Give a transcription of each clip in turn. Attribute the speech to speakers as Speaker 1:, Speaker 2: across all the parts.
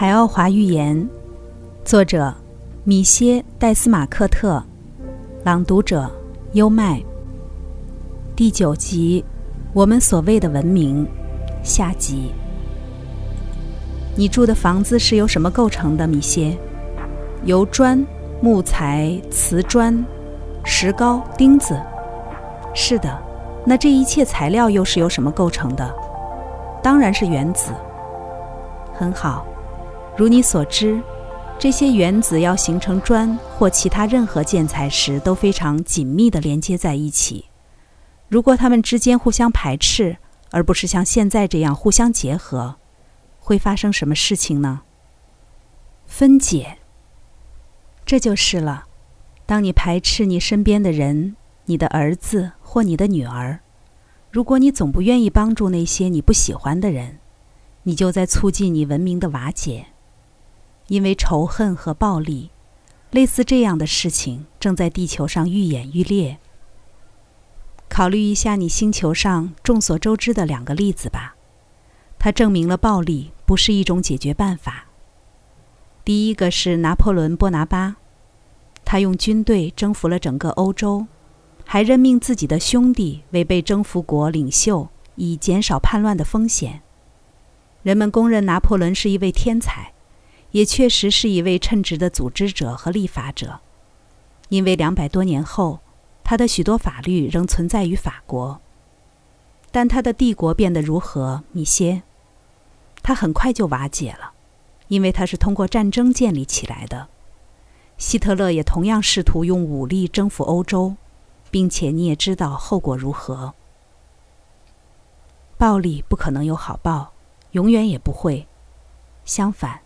Speaker 1: 海奥华寓言，作者米歇·戴斯马克特，朗读者优麦。第九集，我们所谓的文明，下集。你住的房子是由什么构成的，米歇？由砖、木材、瓷砖、石膏、钉子。是的，那这一切材料又是由什么构成的？当然是原子。很好。如你所知，这些原子要形成砖或其他任何建材时，都非常紧密地连接在一起。如果它们之间互相排斥，而不是像现在这样互相结合，会发生什么事情呢？分解。这就是了。当你排斥你身边的人，你的儿子或你的女儿，如果你总不愿意帮助那些你不喜欢的人，你就在促进你文明的瓦解。因为仇恨和暴力，类似这样的事情正在地球上愈演愈烈。考虑一下你星球上众所周知的两个例子吧，它证明了暴力不是一种解决办法。第一个是拿破仑·波拿巴，他用军队征服了整个欧洲，还任命自己的兄弟为被征服国领袖，以减少叛乱的风险。人们公认拿破仑是一位天才。也确实是一位称职的组织者和立法者，因为两百多年后，他的许多法律仍存在于法国。但他的帝国变得如何，米歇？他很快就瓦解了，因为他是通过战争建立起来的。希特勒也同样试图用武力征服欧洲，并且你也知道后果如何。暴力不可能有好报，永远也不会。相反。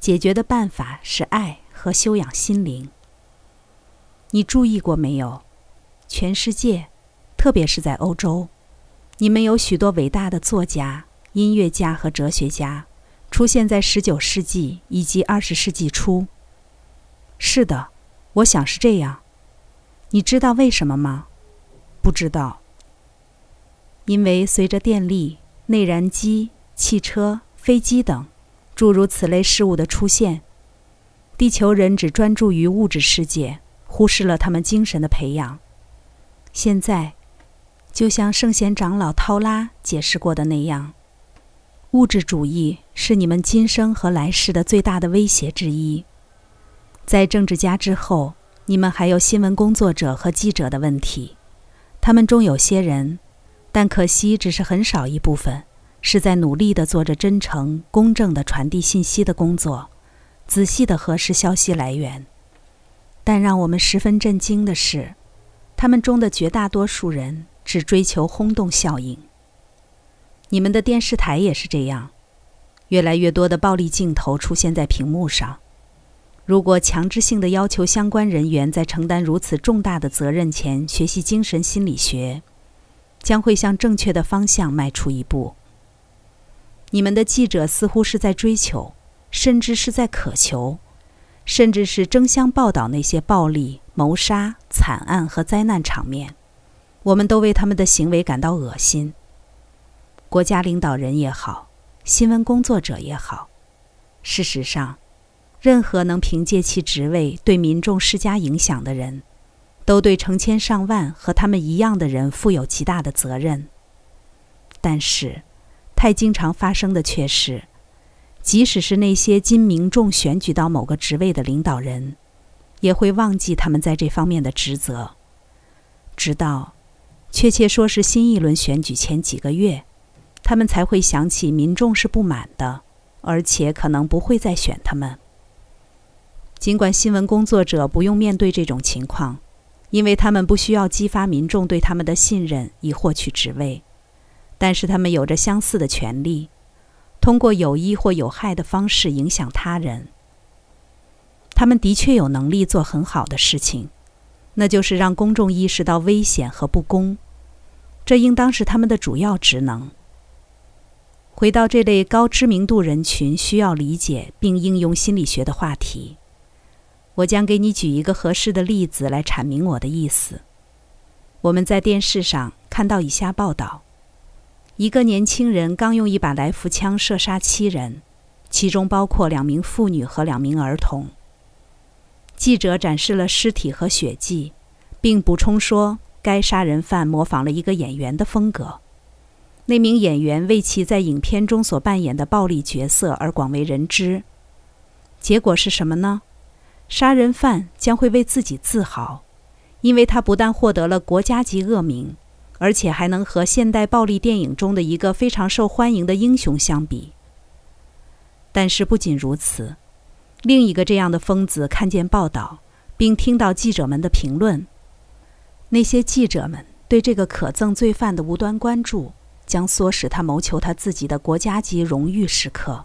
Speaker 1: 解决的办法是爱和修养心灵。你注意过没有？全世界，特别是在欧洲，你们有许多伟大的作家、音乐家和哲学家，出现在十九世纪以及二十世纪初。是的，我想是这样。你知道为什么吗？不知道。因为随着电力、内燃机、汽车、飞机等。诸如此类事物的出现，地球人只专注于物质世界，忽视了他们精神的培养。现在，就像圣贤长老涛拉解释过的那样，物质主义是你们今生和来世的最大的威胁之一。在政治家之后，你们还有新闻工作者和记者的问题。他们中有些人，但可惜只是很少一部分。是在努力地做着真诚、公正的传递信息的工作，仔细地核实消息来源。但让我们十分震惊的是，他们中的绝大多数人只追求轰动效应。你们的电视台也是这样，越来越多的暴力镜头出现在屏幕上。如果强制性的要求相关人员在承担如此重大的责任前学习精神心理学，将会向正确的方向迈出一步。你们的记者似乎是在追求，甚至是在渴求，甚至是争相报道那些暴力、谋杀、惨案和灾难场面。我们都为他们的行为感到恶心。国家领导人也好，新闻工作者也好，事实上，任何能凭借其职位对民众施加影响的人，都对成千上万和他们一样的人负有极大的责任。但是。太经常发生的却是，即使是那些经民众选举到某个职位的领导人，也会忘记他们在这方面的职责。直到，确切说是新一轮选举前几个月，他们才会想起民众是不满的，而且可能不会再选他们。尽管新闻工作者不用面对这种情况，因为他们不需要激发民众对他们的信任以获取职位。但是他们有着相似的权利，通过有益或有害的方式影响他人。他们的确有能力做很好的事情，那就是让公众意识到危险和不公，这应当是他们的主要职能。回到这类高知名度人群需要理解并应用心理学的话题，我将给你举一个合适的例子来阐明我的意思。我们在电视上看到以下报道。一个年轻人刚用一把来福枪射杀七人，其中包括两名妇女和两名儿童。记者展示了尸体和血迹，并补充说，该杀人犯模仿了一个演员的风格。那名演员为其在影片中所扮演的暴力角色而广为人知。结果是什么呢？杀人犯将会为自己自豪，因为他不但获得了国家级恶名，而且还能和现代暴力电影中的一个非常受欢迎的英雄相比。但是不仅如此，另一个这样的疯子看见报道，并听到记者们的评论，那些记者们对这个可憎罪犯的无端关注。将唆使他谋求他自己的国家级荣誉时刻。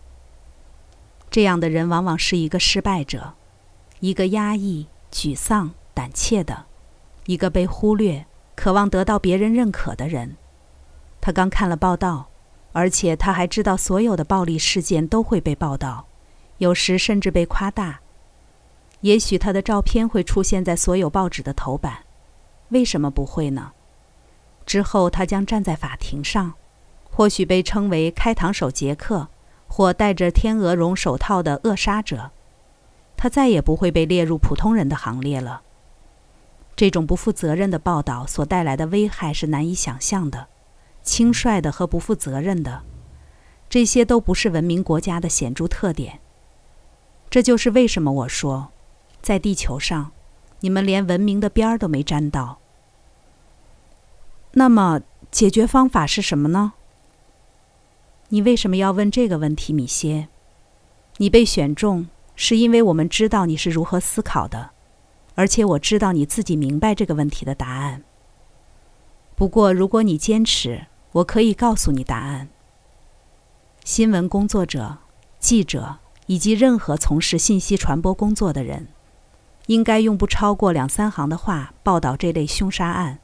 Speaker 1: 这样的人往往是一个失败者，一个压抑、沮丧、胆怯的，一个被忽略、渴望得到别人认可的人。他刚看了报道，而且他还知道所有的暴力事件都会被报道，有时甚至被夸大。也许他的照片会出现在所有报纸的头版，为什么不会呢？之后，他将站在法庭上，或许被称为“开膛手杰克”或戴着天鹅绒手套的扼杀者。他再也不会被列入普通人的行列了。这种不负责任的报道所带来的危害是难以想象的，轻率的和不负责任的，这些都不是文明国家的显著特点。这就是为什么我说，在地球上，你们连文明的边儿都没沾到。那么，解决方法是什么呢？你为什么要问这个问题，米歇？你被选中是因为我们知道你是如何思考的，而且我知道你自己明白这个问题的答案。不过，如果你坚持，我可以告诉你答案。新闻工作者、记者以及任何从事信息传播工作的人，应该用不超过两三行的话报道这类凶杀案。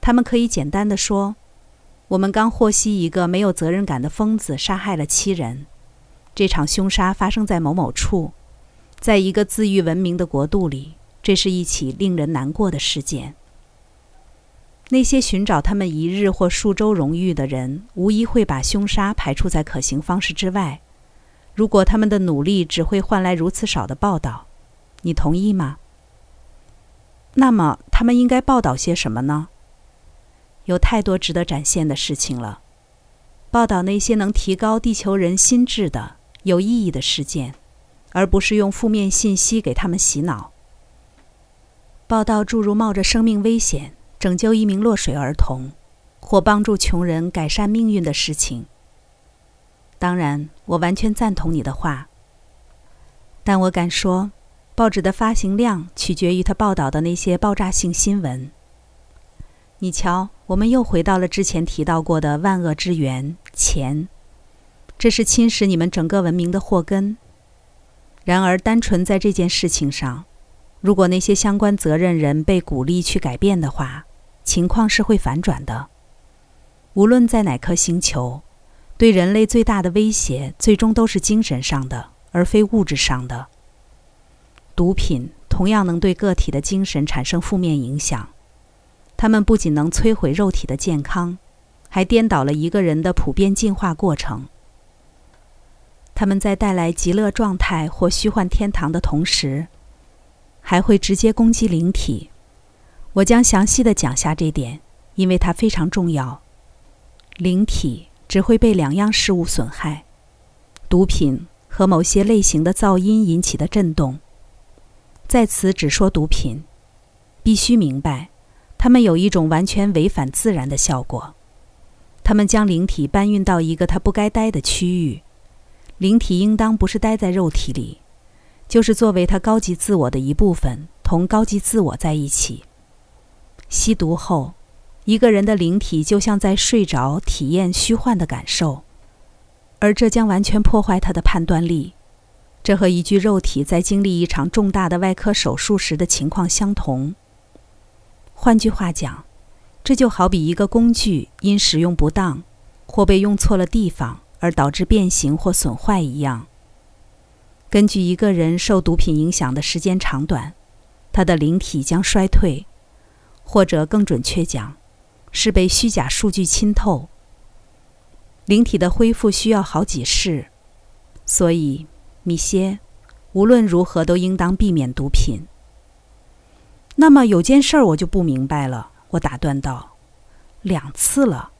Speaker 1: 他们可以简单的说：“我们刚获悉一个没有责任感的疯子杀害了七人。这场凶杀发生在某某处，在一个自誉文明的国度里，这是一起令人难过的事件。那些寻找他们一日或数周荣誉的人，无疑会把凶杀排除在可行方式之外。如果他们的努力只会换来如此少的报道，你同意吗？那么，他们应该报道些什么呢？”有太多值得展现的事情了。报道那些能提高地球人心智的有意义的事件，而不是用负面信息给他们洗脑。报道诸如冒着生命危险拯救一名落水儿童，或帮助穷人改善命运的事情。当然，我完全赞同你的话。但我敢说，报纸的发行量取决于他报道的那些爆炸性新闻。你瞧，我们又回到了之前提到过的万恶之源——钱。这是侵蚀你们整个文明的祸根。然而，单纯在这件事情上，如果那些相关责任人被鼓励去改变的话，情况是会反转的。无论在哪颗星球，对人类最大的威胁最终都是精神上的，而非物质上的。毒品同样能对个体的精神产生负面影响。它们不仅能摧毁肉体的健康，还颠倒了一个人的普遍进化过程。他们在带来极乐状态或虚幻天堂的同时，还会直接攻击灵体。我将详细的讲下这点，因为它非常重要。灵体只会被两样事物损害：毒品和某些类型的噪音引起的震动。在此只说毒品，必须明白。它们有一种完全违反自然的效果，它们将灵体搬运到一个它不该待的区域。灵体应当不是待在肉体里，就是作为他高级自我的一部分，同高级自我在一起。吸毒后，一个人的灵体就像在睡着，体验虚幻的感受，而这将完全破坏他的判断力。这和一具肉体在经历一场重大的外科手术时的情况相同。换句话讲，这就好比一个工具因使用不当，或被用错了地方而导致变形或损坏一样。根据一个人受毒品影响的时间长短，他的灵体将衰退，或者更准确讲，是被虚假数据侵透。灵体的恢复需要好几世，所以，米歇，无论如何都应当避免毒品。那么有件事儿我就不明白了，我打断道：“两次了，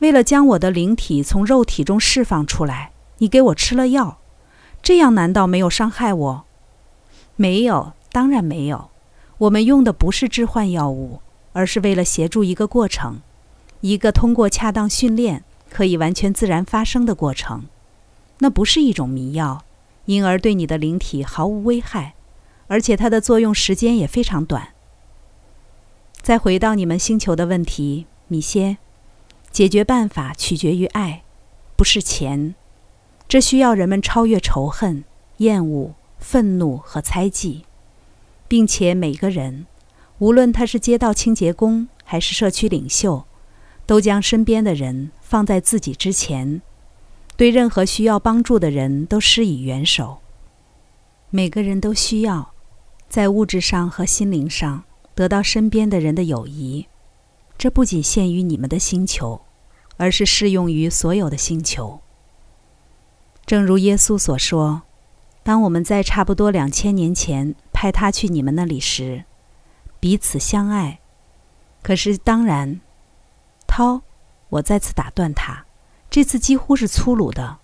Speaker 1: 为了将我的灵体从肉体中释放出来，你给我吃了药，这样难道没有伤害我？没有，当然没有。我们用的不是致幻药物，而是为了协助一个过程，一个通过恰当训练可以完全自然发生的过程。那不是一种迷药，因而对你的灵体毫无危害。”而且它的作用时间也非常短。再回到你们星球的问题，米歇，解决办法取决于爱，不是钱。这需要人们超越仇恨、厌恶、愤怒和猜忌，并且每个人，无论他是街道清洁工还是社区领袖，都将身边的人放在自己之前，对任何需要帮助的人都施以援手。每个人都需要。在物质上和心灵上得到身边的人的友谊，这不仅限于你们的星球，而是适用于所有的星球。正如耶稣所说：“当我们在差不多两千年前派他去你们那里时，彼此相爱。”可是，当然，涛，我再次打断他，这次几乎是粗鲁的。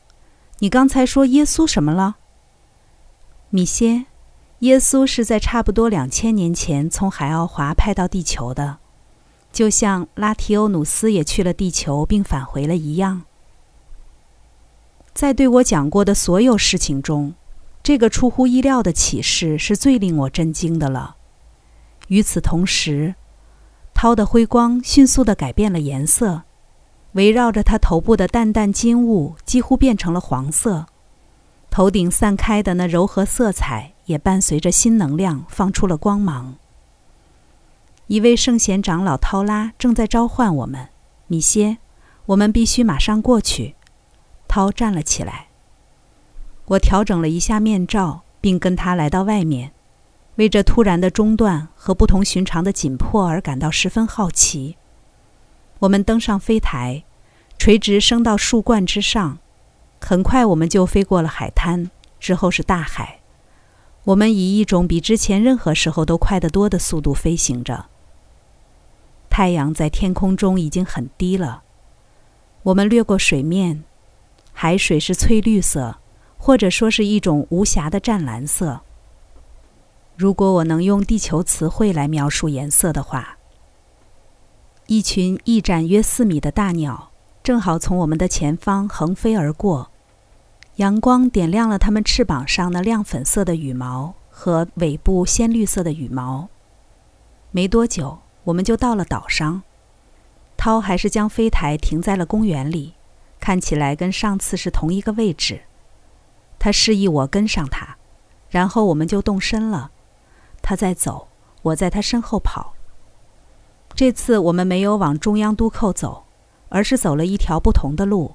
Speaker 1: 你刚才说耶稣什么了，米歇？耶稣是在差不多两千年前从海奥华派到地球的，就像拉提欧努斯也去了地球并返回了一样。在对我讲过的所有事情中，这个出乎意料的启示是最令我震惊的了。与此同时，涛的辉光迅速地改变了颜色，围绕着他头部的淡淡金雾几乎变成了黄色，头顶散开的那柔和色彩。也伴随着新能量放出了光芒。一位圣贤长老涛拉正在召唤我们，米歇，我们必须马上过去。涛站了起来。我调整了一下面罩，并跟他来到外面，为这突然的中断和不同寻常的紧迫而感到十分好奇。我们登上飞台，垂直升到树冠之上，很快我们就飞过了海滩，之后是大海。我们以一种比之前任何时候都快得多的速度飞行着。太阳在天空中已经很低了。我们掠过水面，海水是翠绿色，或者说是一种无瑕的湛蓝色。如果我能用地球词汇来描述颜色的话，一群翼展约四米的大鸟正好从我们的前方横飞而过。阳光点亮了它们翅膀上那亮粉色的羽毛和尾部鲜绿色的羽毛。没多久，我们就到了岛上。涛还是将飞台停在了公园里，看起来跟上次是同一个位置。他示意我跟上他，然后我们就动身了。他在走，我在他身后跑。这次我们没有往中央都扣走，而是走了一条不同的路。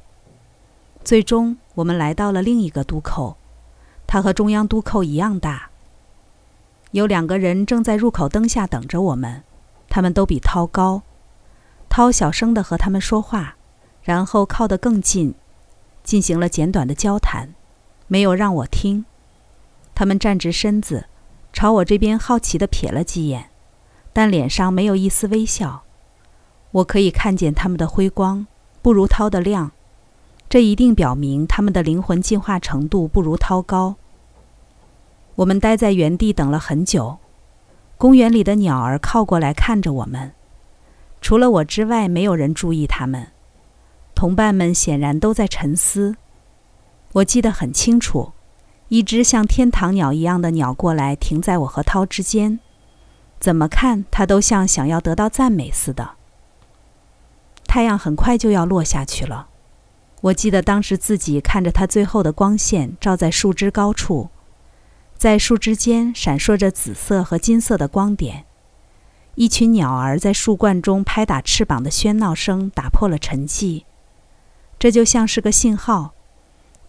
Speaker 1: 最终，我们来到了另一个渡口，它和中央渡口一样大。有两个人正在入口灯下等着我们，他们都比涛高。涛小声地和他们说话，然后靠得更近，进行了简短的交谈，没有让我听。他们站直身子，朝我这边好奇地瞥了几眼，但脸上没有一丝微笑。我可以看见他们的辉光不如涛的亮。这一定表明他们的灵魂进化程度不如涛高。我们待在原地等了很久，公园里的鸟儿靠过来看着我们，除了我之外，没有人注意他们。同伴们显然都在沉思。我记得很清楚，一只像天堂鸟一样的鸟过来，停在我和涛之间，怎么看它都像想要得到赞美似的。太阳很快就要落下去了。我记得当时自己看着它最后的光线照在树枝高处，在树枝间闪烁着紫色和金色的光点。一群鸟儿在树冠中拍打翅膀的喧闹声打破了沉寂，这就像是个信号。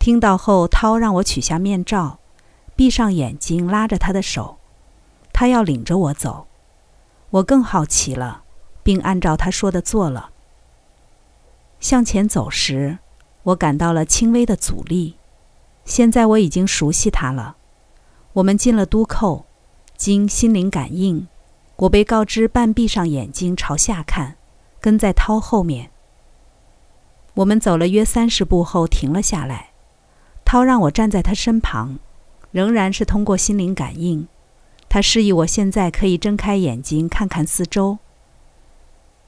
Speaker 1: 听到后，涛让我取下面罩，闭上眼睛，拉着他的手，他要领着我走。我更好奇了，并按照他说的做了。向前走时。我感到了轻微的阻力，现在我已经熟悉他了。我们进了都寇，经心灵感应，我被告知半闭上眼睛朝下看，跟在涛后面。我们走了约三十步后停了下来，涛让我站在他身旁，仍然是通过心灵感应。他示意我现在可以睁开眼睛看看四周。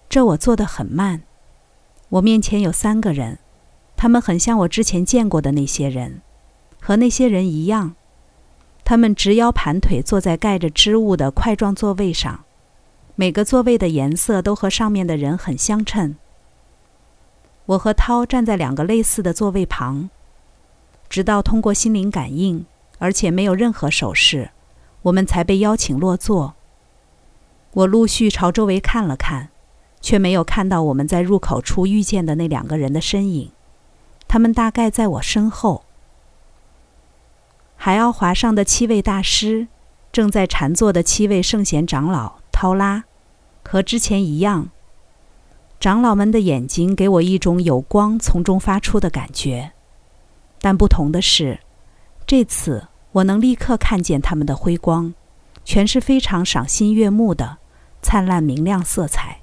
Speaker 1: 这我做得很慢。我面前有三个人，他们很像我之前见过的那些人，和那些人一样。他们直腰盘腿坐在盖着织物的块状座位上，每个座位的颜色都和上面的人很相称。我和涛站在两个类似的座位旁，直到通过心灵感应，而且没有任何手势。我们才被邀请落座。我陆续朝周围看了看，却没有看到我们在入口处遇见的那两个人的身影。他们大概在我身后。海奥华上的七位大师，正在禅坐的七位圣贤长老涛拉，和之前一样。长老们的眼睛给我一种有光从中发出的感觉，但不同的是，这次。我能立刻看见他们的辉光，全是非常赏心悦目的灿烂明亮色彩。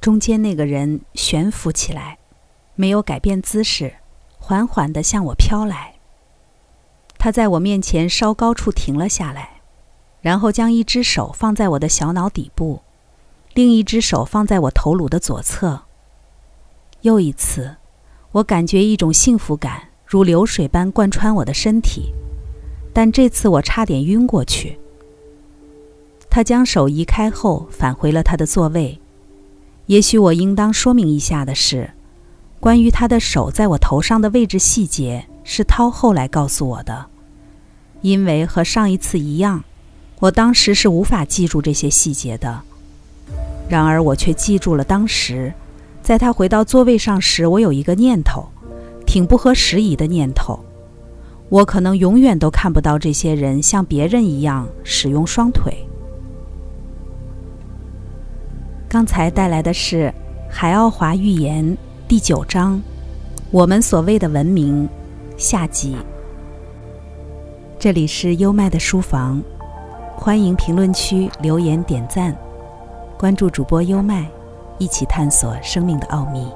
Speaker 1: 中间那个人悬浮起来，没有改变姿势，缓缓地向我飘来。他在我面前稍高处停了下来，然后将一只手放在我的小脑底部，另一只手放在我头颅的左侧。又一次，我感觉一种幸福感如流水般贯穿我的身体。但这次我差点晕过去。他将手移开后，返回了他的座位。也许我应当说明一下的是，关于他的手在我头上的位置细节，是涛后来告诉我的。因为和上一次一样，我当时是无法记住这些细节的。然而我却记住了当时，在他回到座位上时，我有一个念头，挺不合时宜的念头。我可能永远都看不到这些人像别人一样使用双腿。刚才带来的是《海奥华寓言》第九章，我们所谓的文明下集。这里是优麦的书房，欢迎评论区留言点赞，关注主播优麦，一起探索生命的奥秘。